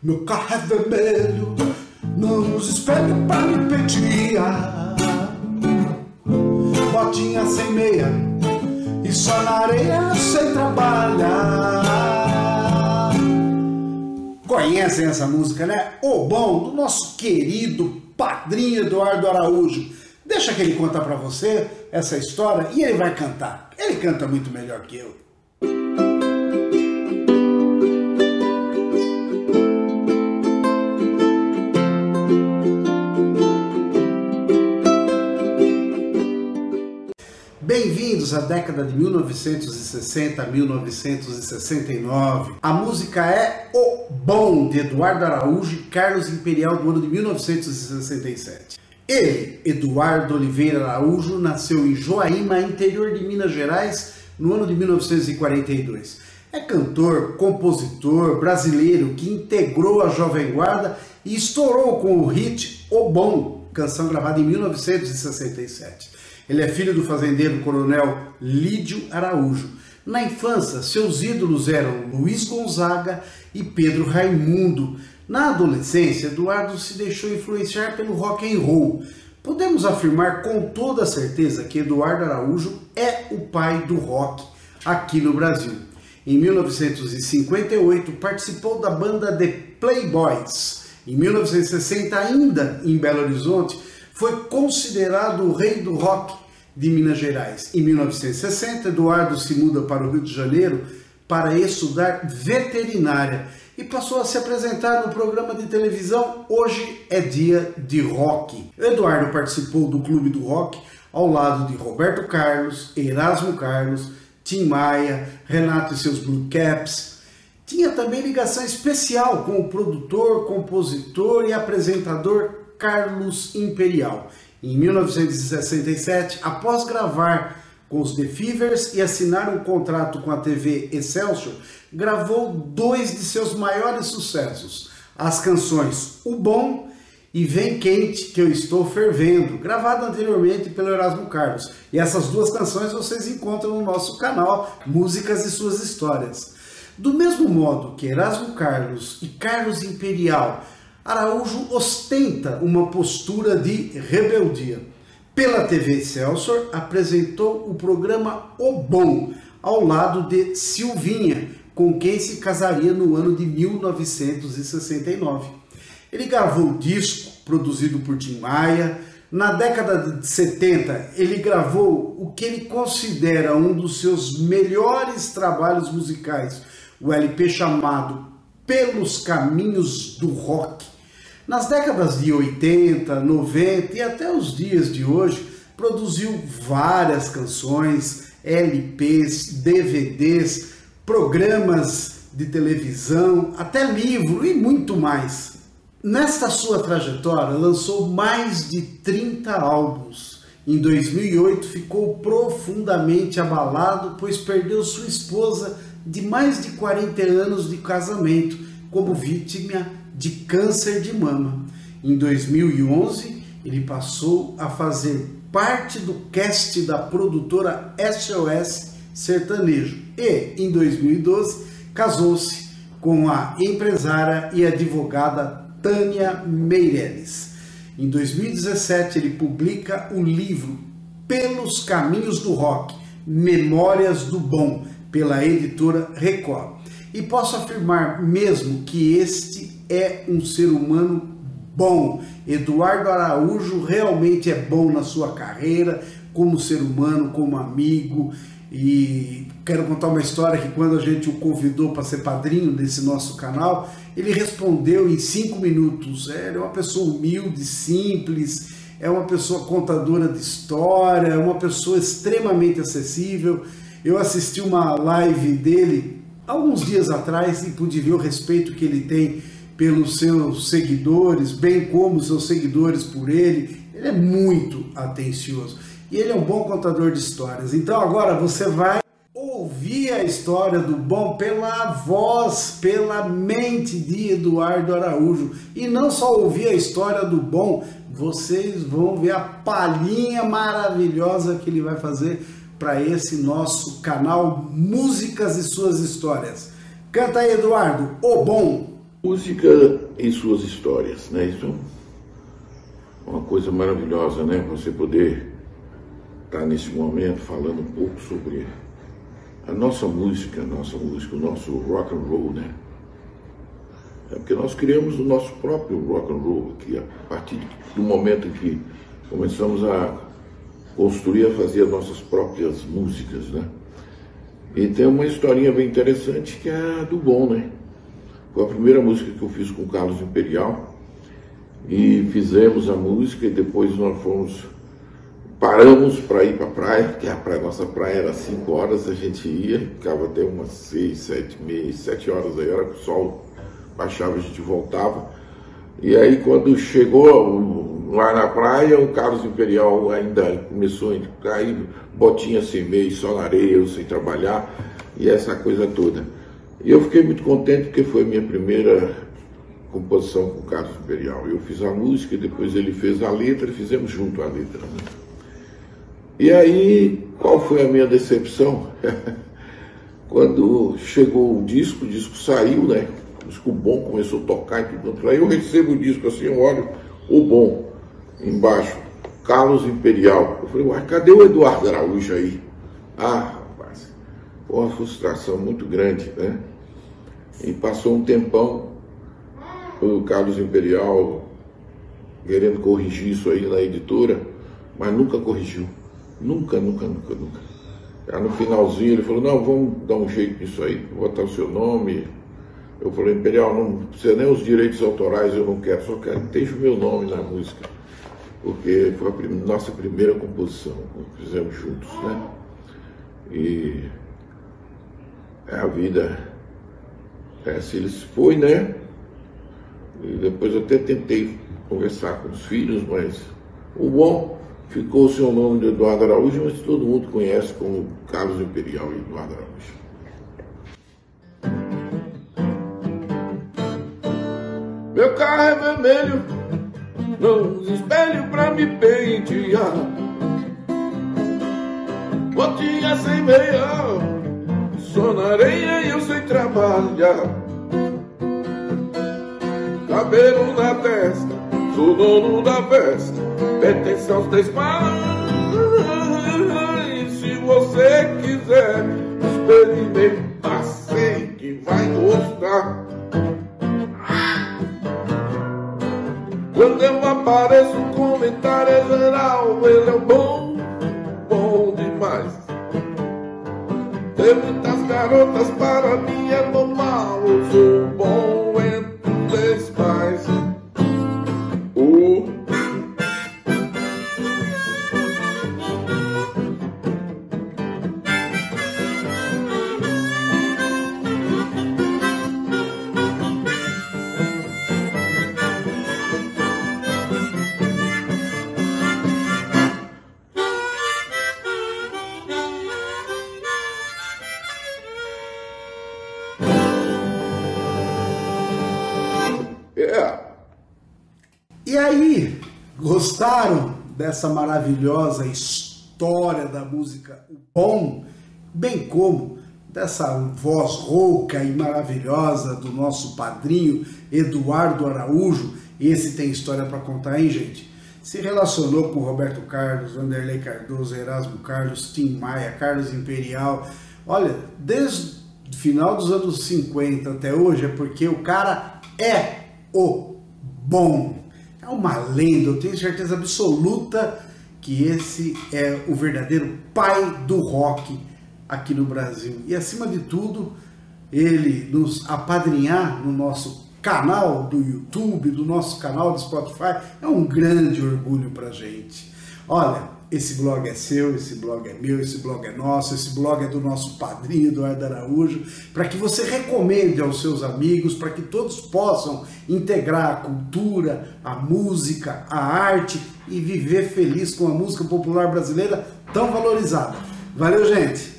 Meu carro é vermelho, não nos espelhos pra me pentear. Botinha sem meia e só na areia sem trabalhar. Conhecem essa música, né? O bom do nosso querido padrinho Eduardo Araújo. Deixa que ele conta para você essa história e ele vai cantar. Ele canta muito melhor que eu. Bem-vindos à década de 1960 a 1969. A música é O Bom, de Eduardo Araújo e Carlos Imperial, do ano de 1967. Ele, Eduardo Oliveira Araújo, nasceu em Joaíma, interior de Minas Gerais, no ano de 1942. É cantor, compositor brasileiro que integrou a Jovem Guarda e estourou com o hit O Bom, canção gravada em 1967. Ele é filho do fazendeiro coronel Lídio Araújo. Na infância, seus ídolos eram Luiz Gonzaga e Pedro Raimundo. Na adolescência, Eduardo se deixou influenciar pelo rock and roll. Podemos afirmar com toda certeza que Eduardo Araújo é o pai do rock aqui no Brasil. Em 1958, participou da banda The Playboys. Em 1960, ainda em Belo Horizonte, foi considerado o rei do rock de Minas Gerais. Em 1960, Eduardo se muda para o Rio de Janeiro para estudar veterinária e passou a se apresentar no programa de televisão Hoje é Dia de Rock. Eduardo participou do Clube do Rock ao lado de Roberto Carlos, Erasmo Carlos, Tim Maia, Renato e seus Blue Caps. Tinha também ligação especial com o produtor, compositor e apresentador Carlos Imperial. Em 1967, após gravar com os The Fevers e assinar um contrato com a TV Excelsior, gravou dois de seus maiores sucessos, as canções O Bom e Vem Quente que eu estou fervendo, gravado anteriormente pelo Erasmo Carlos. E essas duas canções vocês encontram no nosso canal Músicas e Suas Histórias. Do mesmo modo que Erasmo Carlos e Carlos Imperial Araújo ostenta uma postura de rebeldia. Pela TV Celso, apresentou o programa O Bom, ao lado de Silvinha, com quem se casaria no ano de 1969. Ele gravou o disco, produzido por Tim Maia. Na década de 70, ele gravou o que ele considera um dos seus melhores trabalhos musicais, o LP chamado Pelos Caminhos do Rock nas décadas de 80, 90 e até os dias de hoje, produziu várias canções, LPs, DVDs, programas de televisão, até livro e muito mais. Nesta sua trajetória, lançou mais de 30 álbuns. Em 2008, ficou profundamente abalado, pois perdeu sua esposa de mais de 40 anos de casamento como vítima de câncer de mama. Em 2011, ele passou a fazer parte do cast da produtora SOS Sertanejo e, em 2012, casou-se com a empresária e advogada Tânia Meireles. Em 2017, ele publica o livro Pelos Caminhos do Rock Memórias do Bom, pela editora Record. E posso afirmar mesmo que este é um ser humano bom. Eduardo Araújo realmente é bom na sua carreira, como ser humano, como amigo. E quero contar uma história que quando a gente o convidou para ser padrinho desse nosso canal, ele respondeu em cinco minutos. É, é uma pessoa humilde, simples, é uma pessoa contadora de história, é uma pessoa extremamente acessível. Eu assisti uma live dele alguns dias atrás e pude ver o respeito que ele tem pelos seus seguidores, bem como seus seguidores por ele. Ele é muito atencioso e ele é um bom contador de histórias. Então agora você vai ouvir a história do bom pela voz, pela mente de Eduardo Araújo. E não só ouvir a história do bom, vocês vão ver a palhinha maravilhosa que ele vai fazer para esse nosso canal Músicas e Suas Histórias. Canta aí, Eduardo, o bom. Música e suas histórias, né? Isso é uma coisa maravilhosa, né? Você poder estar nesse momento falando um pouco sobre a nossa música, a nossa música, o nosso rock and roll, né? É porque nós criamos o nosso próprio rock and roll aqui, a partir do momento em que começamos a construir, a fazer as nossas próprias músicas, né? E tem uma historinha bem interessante que é a do Bom, né? Foi a primeira música que eu fiz com o Carlos Imperial. E fizemos a música e depois nós fomos. Paramos para ir para a praia, que a praia, nossa praia era 5 horas, a gente ia, ficava até umas 6, 7, meia, 7 horas aí, hora que o sol baixava, a gente voltava. E aí quando chegou lá na praia, o Carlos Imperial ainda começou a cair, botinha sem meio, só na areia, sem trabalhar, e essa coisa toda. E eu fiquei muito contente porque foi a minha primeira composição com o Carlos Imperial. Eu fiz a música depois ele fez a letra e fizemos junto a letra. Né? E aí, qual foi a minha decepção? Quando chegou o disco, o disco saiu, né? O disco bom começou a tocar e tudo. Aí eu recebo o disco assim, eu olho o bom embaixo, Carlos Imperial. Eu falei, uai, cadê o Eduardo Araújo aí? Ah, foi uma frustração muito grande, né? E passou um tempão, o Carlos Imperial querendo corrigir isso aí na editora, mas nunca corrigiu. Nunca, nunca, nunca, nunca. Aí no finalzinho ele falou, não, vamos dar um jeito nisso aí, botar o seu nome. Eu falei, Imperial, não precisa nem os direitos autorais, eu não quero, só quero que esteja o meu nome na música. Porque foi a prim nossa primeira composição que fizemos juntos, né? E é a vida. É, se foi, né? E depois eu até tentei conversar com os filhos, mas o bom ficou o seu nome de Eduardo Araújo, mas todo mundo conhece como Carlos Imperial e Eduardo Araújo. Meu carro é vermelho, não espelho pra me pentear. Botinha sem meia Sou na areia e eu sei trabalhar. Cabelo na testa, sou dono da festa. Pertence aos três pais. Se você quiser, experimentar, sei que vai gostar. Quando eu apareço, comentário é geral. Ele é bom, bom Tem muitas garotas para mim é normal. Eu sou bom gostaram dessa maravilhosa história da música O Bom, bem como dessa voz rouca e maravilhosa do nosso padrinho Eduardo Araújo. Esse tem história para contar, hein, gente? Se relacionou com Roberto Carlos, Vanderlei Cardoso, Erasmo Carlos, Tim Maia, Carlos Imperial. Olha, desde o final dos anos 50 até hoje é porque o cara é o bom é uma lenda, eu tenho certeza absoluta que esse é o verdadeiro pai do rock aqui no Brasil. E acima de tudo, ele nos apadrinhar no nosso canal do YouTube, do nosso canal do Spotify, é um grande orgulho pra gente. Olha, esse blog é seu, esse blog é meu, esse blog é nosso, esse blog é do nosso padrinho Eduardo Araújo, para que você recomende aos seus amigos, para que todos possam integrar a cultura, a música, a arte e viver feliz com a música popular brasileira tão valorizada. Valeu, gente!